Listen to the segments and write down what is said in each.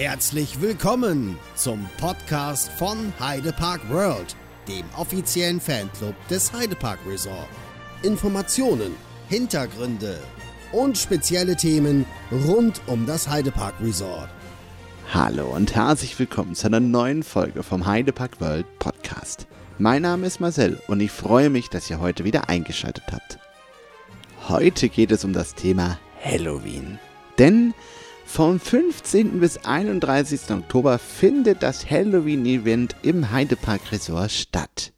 Herzlich willkommen zum Podcast von Heidepark World, dem offiziellen Fanclub des Heidepark Resort. Informationen, Hintergründe und spezielle Themen rund um das Heidepark Resort. Hallo und herzlich willkommen zu einer neuen Folge vom Heidepark World Podcast. Mein Name ist Marcel und ich freue mich, dass ihr heute wieder eingeschaltet habt. Heute geht es um das Thema Halloween. Denn vom 15. bis 31. Oktober findet das Halloween-Event im Heidepark Resort statt.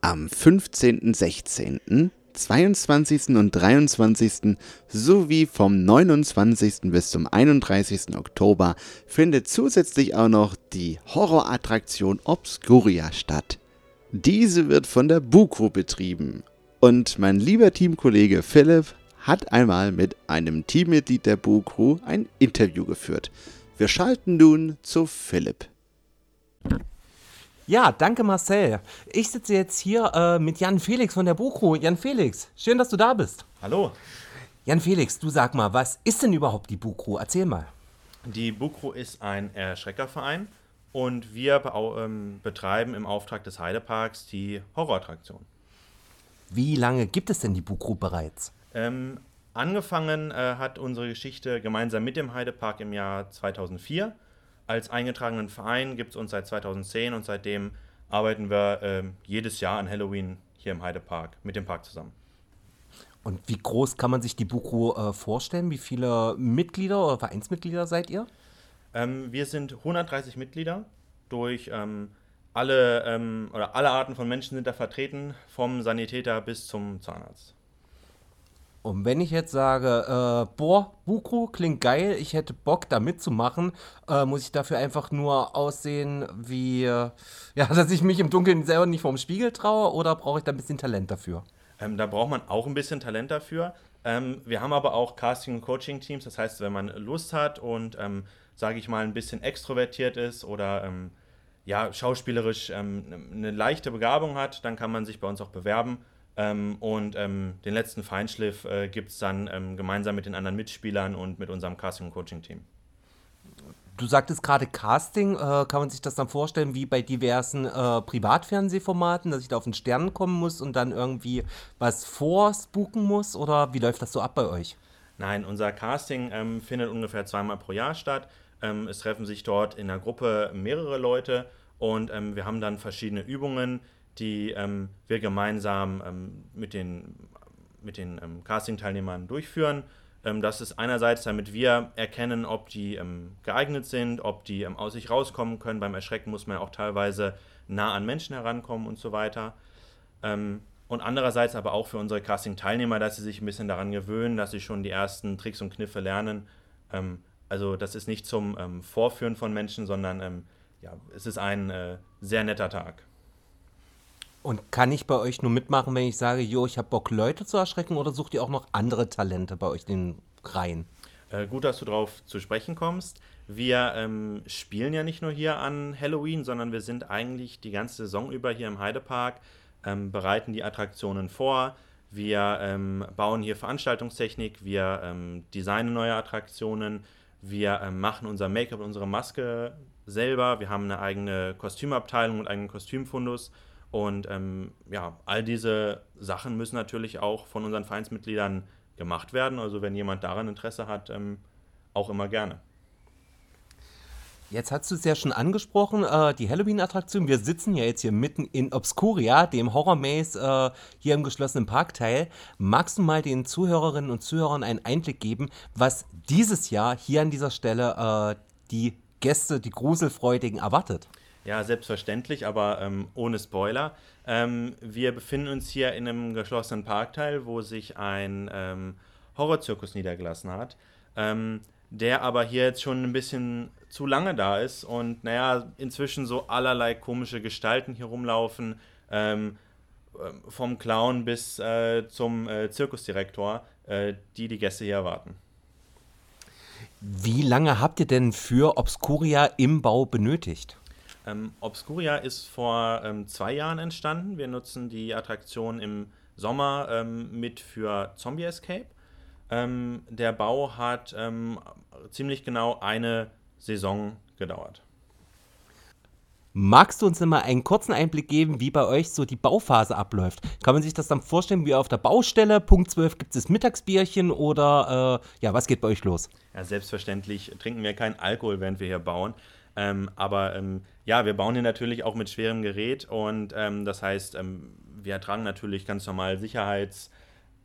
Am 15., 16., 22. und 23. sowie vom 29. bis zum 31. Oktober findet zusätzlich auch noch die Horrorattraktion Obscuria statt. Diese wird von der Buko betrieben. Und mein lieber Teamkollege Philipp hat einmal mit einem Teammitglied der Boo-Crew ein Interview geführt. Wir schalten nun zu Philipp. Ja, danke Marcel. Ich sitze jetzt hier äh, mit Jan Felix von der Boo-Crew. Jan Felix, schön, dass du da bist. Hallo. Jan Felix, du sag mal, was ist denn überhaupt die Boo-Crew? Erzähl mal. Die Boo-Crew ist ein Erschreckerverein und wir ähm, betreiben im Auftrag des Heideparks die Horrorattraktion. Wie lange gibt es denn die Boo-Crew bereits? Ähm, angefangen äh, hat unsere Geschichte gemeinsam mit dem Heidepark im Jahr 2004. Als eingetragenen Verein gibt es uns seit 2010 und seitdem arbeiten wir äh, jedes Jahr an Halloween hier im Heidepark mit dem Park zusammen. Und wie groß kann man sich die Bukro äh, vorstellen? Wie viele Mitglieder oder Vereinsmitglieder seid ihr? Ähm, wir sind 130 Mitglieder durch ähm, alle ähm, oder alle Arten von Menschen sind da vertreten, vom Sanitäter bis zum Zahnarzt. Und wenn ich jetzt sage, äh, boah, Bukro klingt geil, ich hätte Bock da mitzumachen, äh, muss ich dafür einfach nur aussehen wie, äh, ja, dass ich mich im Dunkeln selber nicht vorm Spiegel traue oder brauche ich da ein bisschen Talent dafür? Ähm, da braucht man auch ein bisschen Talent dafür. Ähm, wir haben aber auch Casting- und Coaching-Teams, das heißt, wenn man Lust hat und, ähm, sage ich mal, ein bisschen extrovertiert ist oder ähm, ja, schauspielerisch ähm, eine leichte Begabung hat, dann kann man sich bei uns auch bewerben. Ähm, und ähm, den letzten Feinschliff äh, gibt es dann ähm, gemeinsam mit den anderen Mitspielern und mit unserem Casting- und Coaching-Team. Du sagtest gerade Casting, äh, kann man sich das dann vorstellen wie bei diversen äh, Privatfernsehformaten, dass ich da auf den Stern kommen muss und dann irgendwie was vorspooken muss? Oder wie läuft das so ab bei euch? Nein, unser Casting ähm, findet ungefähr zweimal pro Jahr statt. Ähm, es treffen sich dort in der Gruppe mehrere Leute und ähm, wir haben dann verschiedene Übungen, die ähm, wir gemeinsam ähm, mit den, mit den ähm, Casting-Teilnehmern durchführen. Ähm, das ist einerseits, damit wir erkennen, ob die ähm, geeignet sind, ob die ähm, aus sich rauskommen können. Beim Erschrecken muss man ja auch teilweise nah an Menschen herankommen und so weiter. und andererseits aber auch für unsere Casting-Teilnehmer, dass sie sich ein bisschen daran gewöhnen, dass sie schon die ersten Tricks und Kniffe lernen. also das ist nicht zum Vorführen von Menschen, sondern ja, es ist ein äh, sehr netter Tag. Und kann ich bei euch nur mitmachen, wenn ich sage, jo, ich habe Bock, Leute zu erschrecken oder sucht ihr auch noch andere Talente bei euch in den Reihen? Äh, gut, dass du darauf zu sprechen kommst. Wir ähm, spielen ja nicht nur hier an Halloween, sondern wir sind eigentlich die ganze Saison über hier im Heidepark, ähm, bereiten die Attraktionen vor. Wir ähm, bauen hier Veranstaltungstechnik, wir ähm, designen neue Attraktionen, wir ähm, machen unser Make-up und unsere Maske selber. Wir haben eine eigene Kostümabteilung und einen Kostümfundus. Und ähm, ja, all diese Sachen müssen natürlich auch von unseren Vereinsmitgliedern gemacht werden. Also wenn jemand daran Interesse hat, ähm, auch immer gerne. Jetzt hast du es ja schon angesprochen, äh, die Halloween-Attraktion. Wir sitzen ja jetzt hier mitten in Obscuria, dem Horror-Maze äh, hier im geschlossenen Parkteil. Magst du mal den Zuhörerinnen und Zuhörern einen Einblick geben, was dieses Jahr hier an dieser Stelle äh, die Gäste, die Gruselfreudigen erwartet? Ja, selbstverständlich, aber ähm, ohne Spoiler. Ähm, wir befinden uns hier in einem geschlossenen Parkteil, wo sich ein ähm, Horrorzirkus niedergelassen hat, ähm, der aber hier jetzt schon ein bisschen zu lange da ist und naja, inzwischen so allerlei komische Gestalten hier rumlaufen, ähm, äh, vom Clown bis äh, zum äh, Zirkusdirektor, äh, die die Gäste hier erwarten. Wie lange habt ihr denn für Obscuria im Bau benötigt? Ähm, Obscuria ist vor ähm, zwei Jahren entstanden. Wir nutzen die Attraktion im Sommer ähm, mit für Zombie Escape. Ähm, der Bau hat ähm, ziemlich genau eine Saison gedauert. Magst du uns mal einen kurzen Einblick geben, wie bei euch so die Bauphase abläuft? Kann man sich das dann vorstellen, wie auf der Baustelle? Punkt 12 gibt es Mittagsbierchen oder äh, ja, was geht bei euch los? Ja, selbstverständlich trinken wir keinen Alkohol, während wir hier bauen. Ähm, aber ähm, ja, wir bauen hier natürlich auch mit schwerem Gerät und ähm, das heißt, ähm, wir tragen natürlich ganz normal Sicherheits,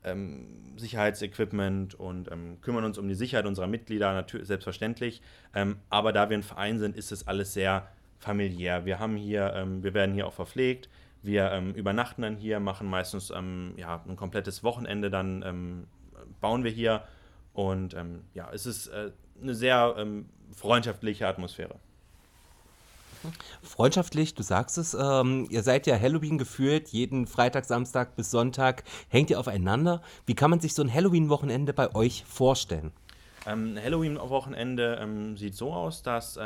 ähm, Sicherheitsequipment und ähm, kümmern uns um die Sicherheit unserer Mitglieder, selbstverständlich. aber da wir ein Verein sind, ist es alles sehr familiär. Wir haben hier, wir werden hier auch verpflegt. Wir übernachten dann hier, machen meistens ja, ein komplettes Wochenende, dann bauen wir hier. Und ja, es ist äh, eine sehr freundschaftliche Atmosphäre. Freundschaftlich, du sagst es, ähm, ihr seid ja Halloween gefühlt, jeden Freitag, Samstag bis Sonntag hängt ihr aufeinander. Wie kann man sich so ein Halloween-Wochenende bei euch vorstellen? Ähm, Halloween-Wochenende ähm, sieht so aus, dass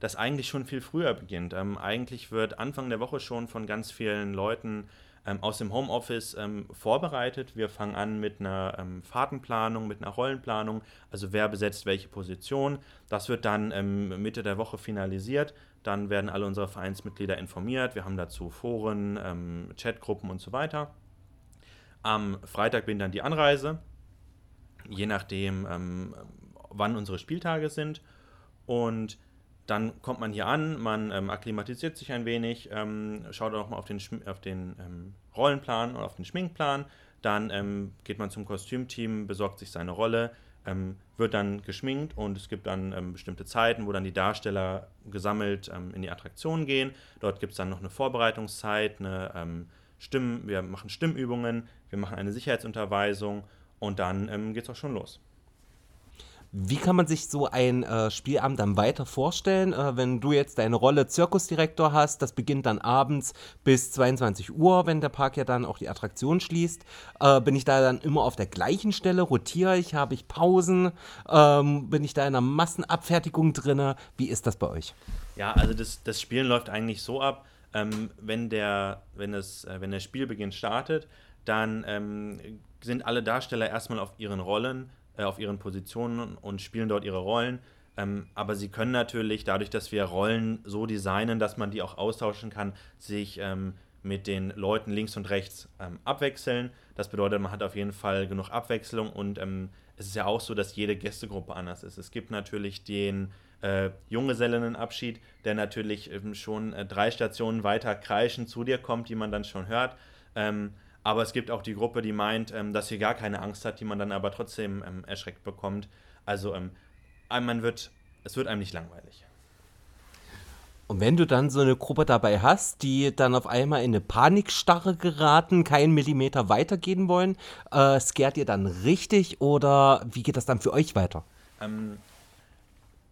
das eigentlich schon viel früher beginnt. Ähm, eigentlich wird Anfang der Woche schon von ganz vielen Leuten ähm, aus dem Homeoffice ähm, vorbereitet. Wir fangen an mit einer ähm, Fahrtenplanung, mit einer Rollenplanung, also wer besetzt welche Position. Das wird dann ähm, Mitte der Woche finalisiert. Dann werden alle unsere Vereinsmitglieder informiert. Wir haben dazu Foren, ähm, Chatgruppen und so weiter. Am Freitag beginnt dann die Anreise, je nachdem, wann unsere Spieltage sind. Und dann kommt man hier an, man ähm, akklimatisiert sich ein wenig, ähm, schaut auch mal auf den, auf den ähm, Rollenplan oder auf den Schminkplan. Dann ähm, geht man zum Kostümteam, besorgt sich seine Rolle, ähm, wird dann geschminkt und es gibt dann ähm, bestimmte Zeiten, wo dann die Darsteller gesammelt in die Attraktion gehen. Dort gibt es dann noch eine Vorbereitungszeit, eine Stimmen, wir machen Stimmübungen, wir machen eine Sicherheitsunterweisung und dann geht es auch schon los. Wie kann man sich so ein äh, Spielabend dann weiter vorstellen, äh, wenn du jetzt deine Rolle Zirkusdirektor hast? Das beginnt dann abends bis 22 Uhr, wenn der Park ja dann auch die Attraktion schließt. Äh, bin ich da dann immer auf der gleichen Stelle? Rotiere ich? Habe ich Pausen? Ähm, bin ich da in einer Massenabfertigung drin? Wie ist das bei euch? Ja, also das, das Spielen läuft eigentlich so ab, ähm, wenn, der, wenn, das, äh, wenn der Spielbeginn startet, dann ähm, sind alle Darsteller erstmal auf ihren Rollen äh, auf ihren Positionen und spielen dort ihre Rollen. Ähm, aber sie können natürlich, dadurch, dass wir Rollen so designen, dass man die auch austauschen kann, sich ähm, mit den Leuten links und rechts ähm, abwechseln. Das bedeutet, man hat auf jeden Fall genug Abwechslung und ähm, es ist ja auch so, dass jede Gästegruppe anders ist. Es gibt natürlich den äh, Junggesellinnenabschied, der natürlich ähm, schon äh, drei Stationen weiter kreischend zu dir kommt, die man dann schon hört. Ähm, aber es gibt auch die Gruppe, die meint, ähm, dass sie gar keine Angst hat, die man dann aber trotzdem ähm, erschreckt bekommt. Also ähm, man wird, es wird einem nicht langweilig. Und wenn du dann so eine Gruppe dabei hast, die dann auf einmal in eine Panikstarre geraten, keinen Millimeter weitergehen wollen, äh, scared ihr dann richtig oder wie geht das dann für euch weiter? Ähm,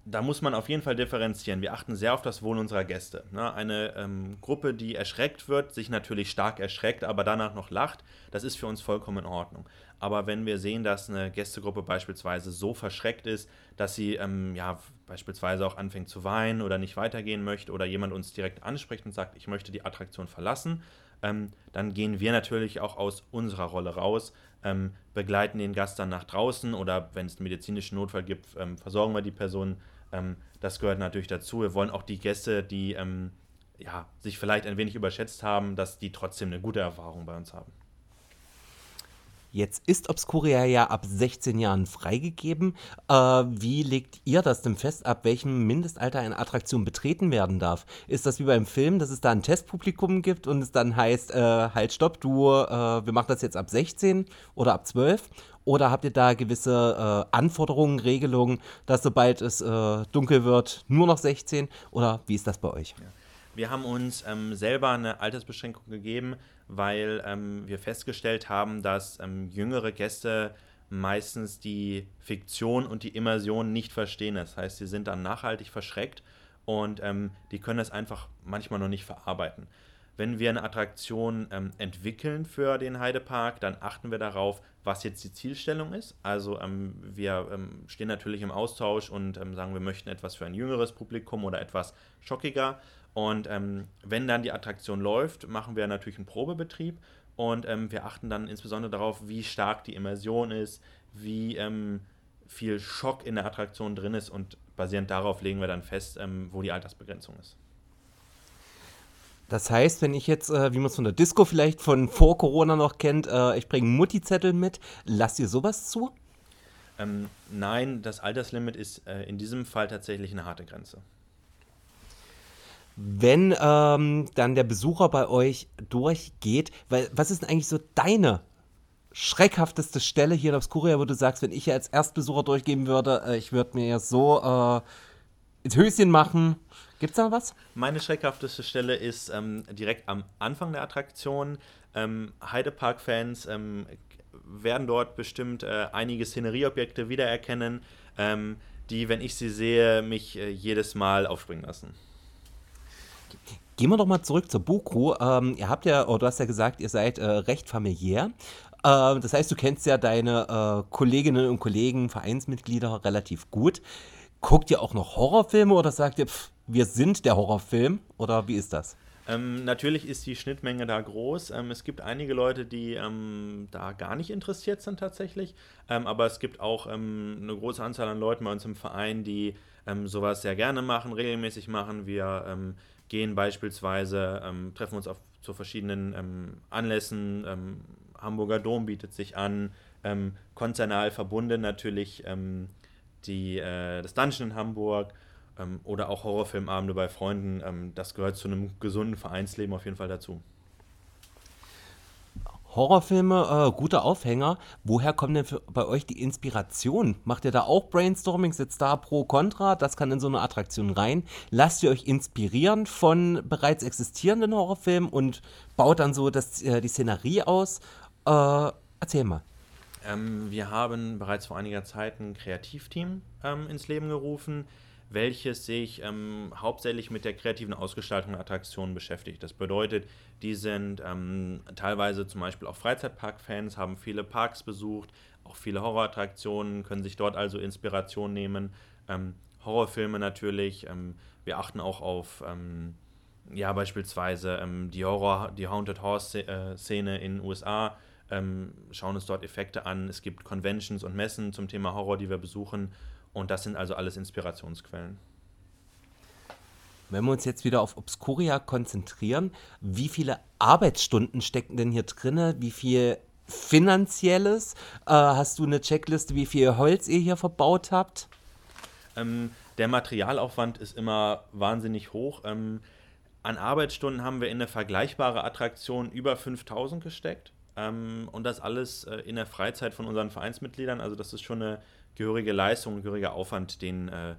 da muss man auf jeden Fall differenzieren. Wir achten sehr auf das Wohl unserer Gäste. Ne? Eine ähm, Gruppe, die erschreckt wird, sich natürlich stark erschreckt, aber danach noch lacht, das ist für uns vollkommen in Ordnung. Aber wenn wir sehen, dass eine Gästegruppe beispielsweise so verschreckt ist, dass sie ähm, ja beispielsweise auch anfängt zu weinen oder nicht weitergehen möchte oder jemand uns direkt anspricht und sagt, ich möchte die Attraktion verlassen, ähm, dann gehen wir natürlich auch aus unserer Rolle raus, ähm, begleiten den Gast dann nach draußen oder wenn es einen medizinischen Notfall gibt, ähm, versorgen wir die Person ähm, das gehört natürlich dazu. Wir wollen auch die Gäste, die ähm, ja, sich vielleicht ein wenig überschätzt haben, dass die trotzdem eine gute Erfahrung bei uns haben. Jetzt ist Obscuria ja ab 16 Jahren freigegeben. Äh, wie legt ihr das denn fest, ab welchem Mindestalter eine Attraktion betreten werden darf? Ist das wie beim Film, dass es da ein Testpublikum gibt und es dann heißt, äh, halt, stopp, du, äh, wir machen das jetzt ab 16 oder ab 12? Oder habt ihr da gewisse äh, Anforderungen, Regelungen, dass sobald es äh, dunkel wird, nur noch 16? Oder wie ist das bei euch? Ja. Wir haben uns ähm, selber eine Altersbeschränkung gegeben, weil ähm, wir festgestellt haben, dass ähm, jüngere Gäste meistens die Fiktion und die Immersion nicht verstehen. Das heißt, sie sind dann nachhaltig verschreckt und ähm, die können das einfach manchmal noch nicht verarbeiten. Wenn wir eine Attraktion ähm, entwickeln für den Heidepark, dann achten wir darauf, was jetzt die Zielstellung ist. Also ähm, wir stehen natürlich im Austausch und sagen, wir möchten etwas für ein jüngeres Publikum oder etwas schockiger. Und ähm, wenn dann die Attraktion läuft, machen wir natürlich einen Probebetrieb und ähm, wir achten dann insbesondere darauf, wie stark die Immersion ist, wie viel Schock in der Attraktion drin ist und basierend darauf legen wir dann fest, ähm, wo die Altersbegrenzung ist. Das heißt, wenn ich jetzt, äh, wie man es von der Disco vielleicht von vor Corona noch kennt, äh, ich bringe Mutti-Zettel mit, lasst ihr sowas zu? Ähm, nein, das Alterslimit ist äh, in diesem Fall tatsächlich eine harte Grenze. Wenn ähm, dann der Besucher bei euch durchgeht, weil was ist denn eigentlich so deine schreckhafteste Stelle hier in Obscuria, wo du sagst, wenn ich ja als Erstbesucher durchgehen würde, äh, ich würde mir so äh, ins Höschen machen. Gibt es da was? Meine schreckhafteste Stelle ist ähm, direkt am Anfang der Attraktion. Ähm, Heidepark-Fans ähm, werden dort bestimmt äh, einige Szenerieobjekte wiedererkennen, ähm, die, wenn ich sie sehe, mich äh, jedes Mal aufspringen lassen. Gehen wir doch mal zurück zur Buku. Ähm, ihr habt ja, oder du hast ja gesagt, ihr seid äh, recht familiär. Äh, das heißt, du kennst ja deine äh, Kolleginnen und Kollegen, Vereinsmitglieder relativ gut. Guckt ihr auch noch Horrorfilme oder sagt ihr, pff, wir sind der Horrorfilm? Oder wie ist das? Ähm, natürlich ist die Schnittmenge da groß. Ähm, es gibt einige Leute, die ähm, da gar nicht interessiert sind tatsächlich. Ähm, aber es gibt auch ähm, eine große Anzahl an Leuten bei uns im Verein, die ähm, sowas sehr gerne machen, regelmäßig machen. Wir gehen beispielsweise, treffen uns auf zu verschiedenen Anlässen. Hamburger Dom bietet sich an. konzernal verbunden natürlich die, äh, das Dungeon in Hamburg ähm, oder auch Horrorfilmabende bei Freunden. Ähm, das gehört zu einem gesunden Vereinsleben auf jeden Fall dazu. Horrorfilme, äh, guter Aufhänger. Woher kommt denn bei euch die Inspiration? Macht ihr da auch Brainstorming? Sitzt da pro Contra? Das kann in so eine Attraktion rein. Lasst ihr euch inspirieren von bereits existierenden Horrorfilmen und baut dann so das, äh, die Szenerie aus? Äh, erzähl mal. Ähm, wir haben bereits vor einiger Zeit ein Kreativteam ähm, ins Leben gerufen, welches sich ähm, hauptsächlich mit der kreativen Ausgestaltung der Attraktionen beschäftigt. Das bedeutet, die sind ähm, teilweise zum Beispiel auch Freizeitpark-Fans, haben viele Parks besucht, auch viele Horrorattraktionen, können sich dort also Inspiration nehmen. Ähm, Horrorfilme natürlich. Ähm, wir achten auch auf ja, beispielsweise die Horror, die Haunted Horse-Szene in den USA ähm, schauen uns dort Effekte an. Es gibt Conventions und Messen zum Thema Horror, die wir besuchen. Und das sind also alles Inspirationsquellen. Wenn wir uns jetzt wieder auf Obscuria konzentrieren, wie viele Arbeitsstunden stecken denn hier drin? Wie viel finanzielles? Äh, hast du eine Checkliste, wie viel Holz ihr hier verbaut habt? Ähm, der Materialaufwand ist immer wahnsinnig hoch. Ähm, an Arbeitsstunden haben wir in eine vergleichbare Attraktion über 5000 gesteckt. Ähm, und das alles äh, in der Freizeit von unseren Vereinsmitgliedern. Also das ist schon eine gehörige Leistung, gehöriger Aufwand, den äh,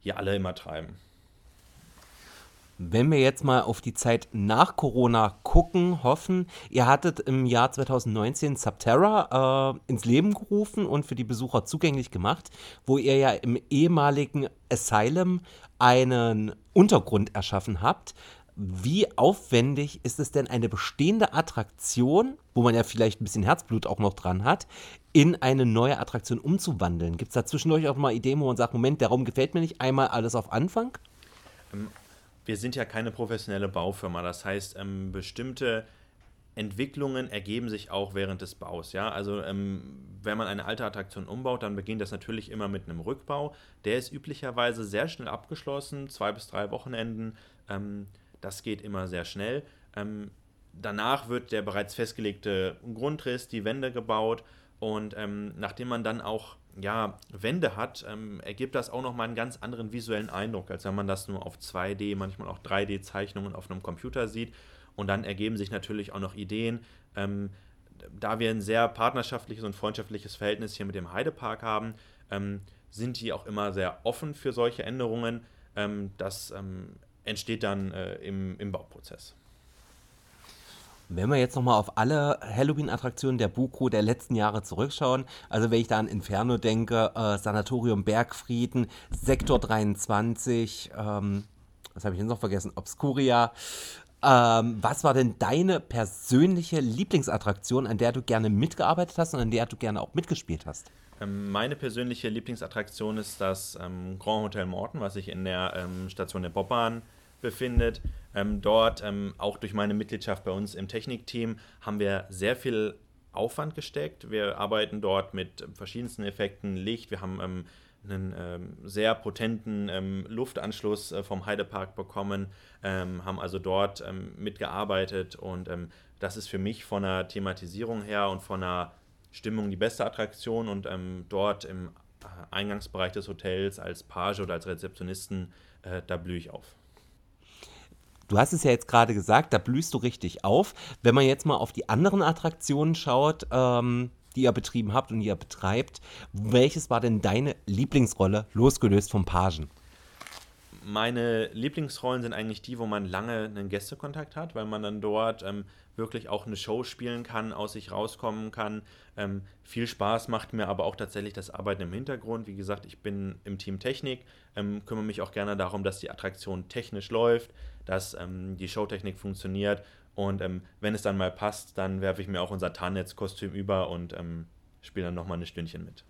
hier alle immer treiben. Wenn wir jetzt mal auf die Zeit nach Corona gucken, hoffen, ihr hattet im Jahr 2019 Subterra äh, ins Leben gerufen und für die Besucher zugänglich gemacht, wo ihr ja im ehemaligen Asylum einen Untergrund erschaffen habt. Wie aufwendig ist es denn, eine bestehende Attraktion, wo man ja vielleicht ein bisschen Herzblut auch noch dran hat, in eine neue Attraktion umzuwandeln? Gibt es da zwischendurch auch mal Ideen, wo man sagt, Moment, der Raum gefällt mir nicht, einmal alles auf Anfang? Ähm, wir sind ja keine professionelle Baufirma, das heißt, ähm, bestimmte Entwicklungen ergeben sich auch während des Baus. Ja? Also ähm, wenn man eine alte Attraktion umbaut, dann beginnt das natürlich immer mit einem Rückbau. Der ist üblicherweise sehr schnell abgeschlossen, zwei bis drei Wochenenden. Ähm, das geht immer sehr schnell. Ähm, danach wird der bereits festgelegte Grundriss, die Wände gebaut und ähm, nachdem man dann auch ja, Wände hat, ähm, ergibt das auch nochmal einen ganz anderen visuellen Eindruck, als wenn man das nur auf 2D, manchmal auch 3D-Zeichnungen auf einem Computer sieht. Und dann ergeben sich natürlich auch noch Ideen. Ähm, da wir ein sehr partnerschaftliches und freundschaftliches Verhältnis hier mit dem Heidepark haben, ähm, sind die auch immer sehr offen für solche Änderungen. Ähm, das ähm, entsteht dann äh, im, im Bauprozess. Wenn wir jetzt nochmal auf alle Halloween-Attraktionen der Buko der letzten Jahre zurückschauen, also wenn ich da an Inferno denke, äh, Sanatorium Bergfrieden, Sektor 23, ähm, was habe ich jetzt noch vergessen, Obscuria. Ähm, was war denn deine persönliche Lieblingsattraktion, an der du gerne mitgearbeitet hast und an der du gerne auch mitgespielt hast? Ähm, meine persönliche Lieblingsattraktion ist das ähm, Grand Hotel Morton, was sich in der ähm, Station der Bobbahn befindet. Ähm, dort, ähm, auch durch meine Mitgliedschaft bei uns im Technikteam, haben wir sehr viel Aufwand gesteckt. Wir arbeiten dort mit verschiedensten Effekten, Licht. Wir haben ähm, einen ähm, sehr potenten ähm, Luftanschluss äh, vom Heidepark bekommen, ähm, haben also dort ähm, mitgearbeitet und ähm, das ist für mich von der Thematisierung her und von der Stimmung die beste Attraktion und ähm, dort im äh, Eingangsbereich des Hotels als Page oder als Rezeptionisten, äh, da blühe ich auf. Du hast es ja jetzt gerade gesagt, da blühst du richtig auf. Wenn man jetzt mal auf die anderen Attraktionen schaut, ähm, die ihr betrieben habt und ihr betreibt. Welches war denn deine Lieblingsrolle, losgelöst vom Pagen? Meine Lieblingsrollen sind eigentlich die, wo man lange einen Gästekontakt hat, weil man dann dort ähm, wirklich auch eine Show spielen kann, aus sich rauskommen kann. Ähm, viel Spaß macht mir aber auch tatsächlich das Arbeiten im Hintergrund. Wie gesagt, ich bin im Team Technik, ähm, kümmere mich auch gerne darum, dass die Attraktion technisch läuft, dass ähm, die Showtechnik funktioniert und ähm, wenn es dann mal passt, dann werfe ich mir auch unser Tarnnetz-Kostüm über und ähm, spiele dann nochmal ein Stündchen mit.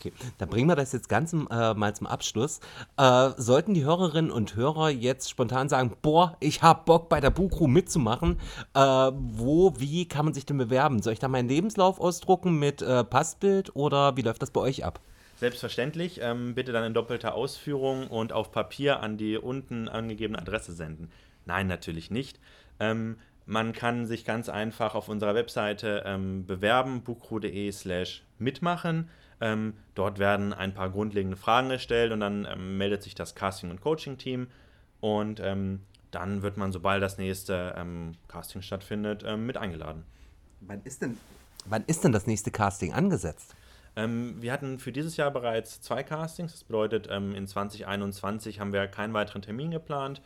Okay, dann bringen wir das jetzt ganz äh, mal zum Abschluss. Äh, sollten die Hörerinnen und Hörer jetzt spontan sagen, boah, ich habe Bock bei der Buchru mitzumachen, äh, wo, wie kann man sich denn bewerben? Soll ich da meinen Lebenslauf ausdrucken mit äh, Passbild oder wie läuft das bei euch ab? Selbstverständlich, ähm, bitte dann in doppelter Ausführung und auf Papier an die unten angegebene Adresse senden. Nein, natürlich nicht. Ähm, man kann sich ganz einfach auf unserer Webseite ähm, bewerben, buchru.de slash mitmachen. Ähm, dort werden ein paar grundlegende Fragen gestellt und dann ähm, meldet sich das Casting- und Coaching-Team und ähm, dann wird man, sobald das nächste ähm, Casting stattfindet, mit eingeladen. Wann ist denn, wann ist denn das nächste Casting angesetzt? wir hatten für dieses Jahr bereits zwei Castings. Das bedeutet, in 2021 haben wir keinen weiteren Termin geplant.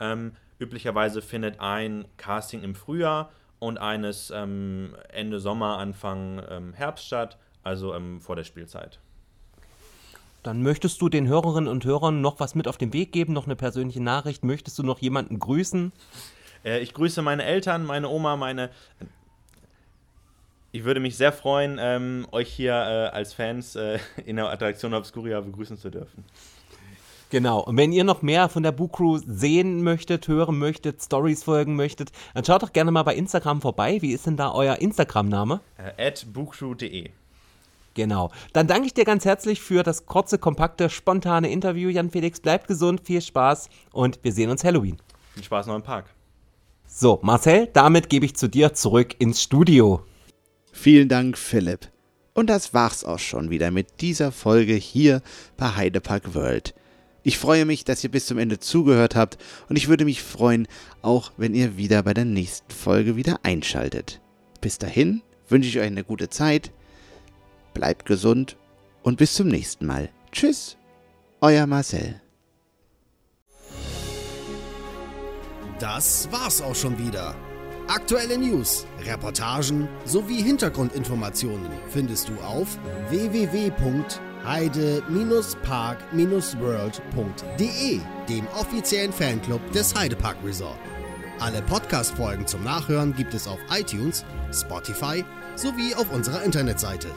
Ähm, üblicherweise findet ein Casting im Frühjahr und eines ähm, Ende Sommer, Anfang ähm, Herbst statt, also ähm, vor der Spielzeit. Dann möchtest du den Hörerinnen und Hörern noch was mit auf den Weg geben, noch eine persönliche Nachricht? Möchtest du noch jemanden grüßen? Äh, ich grüße meine Eltern, meine Oma, meine. Ich würde mich sehr freuen, ähm, euch hier äh, als Fans äh, in der Attraktion Obscuria begrüßen zu dürfen. Genau. Und wenn ihr noch mehr von der Boo Crew sehen möchtet, hören möchtet, Stories folgen möchtet, dann schaut doch gerne mal bei Instagram vorbei. Wie ist denn da euer Instagram-Name? Äh, at bookcrew.de. Genau. Dann danke ich dir ganz herzlich für das kurze, kompakte, spontane Interview. Jan Felix, bleibt gesund, viel Spaß und wir sehen uns Halloween. Viel Spaß noch im Park. So, Marcel, damit gebe ich zu dir zurück ins Studio. Vielen Dank, Philipp. Und das war's auch schon wieder mit dieser Folge hier bei Heidepark World. Ich freue mich, dass ihr bis zum Ende zugehört habt und ich würde mich freuen, auch wenn ihr wieder bei der nächsten Folge wieder einschaltet. Bis dahin wünsche ich euch eine gute Zeit, bleibt gesund und bis zum nächsten Mal. Tschüss, euer Marcel. Das war's auch schon wieder. Aktuelle News, Reportagen sowie Hintergrundinformationen findest du auf www.heidepark.de heide-park-world.de, dem offiziellen Fanclub des Heidepark Resort. Alle Podcast-Folgen zum Nachhören gibt es auf iTunes, Spotify sowie auf unserer Internetseite.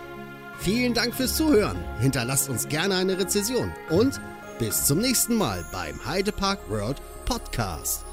Vielen Dank fürs Zuhören. Hinterlasst uns gerne eine Rezession und bis zum nächsten Mal beim Heidepark World Podcast.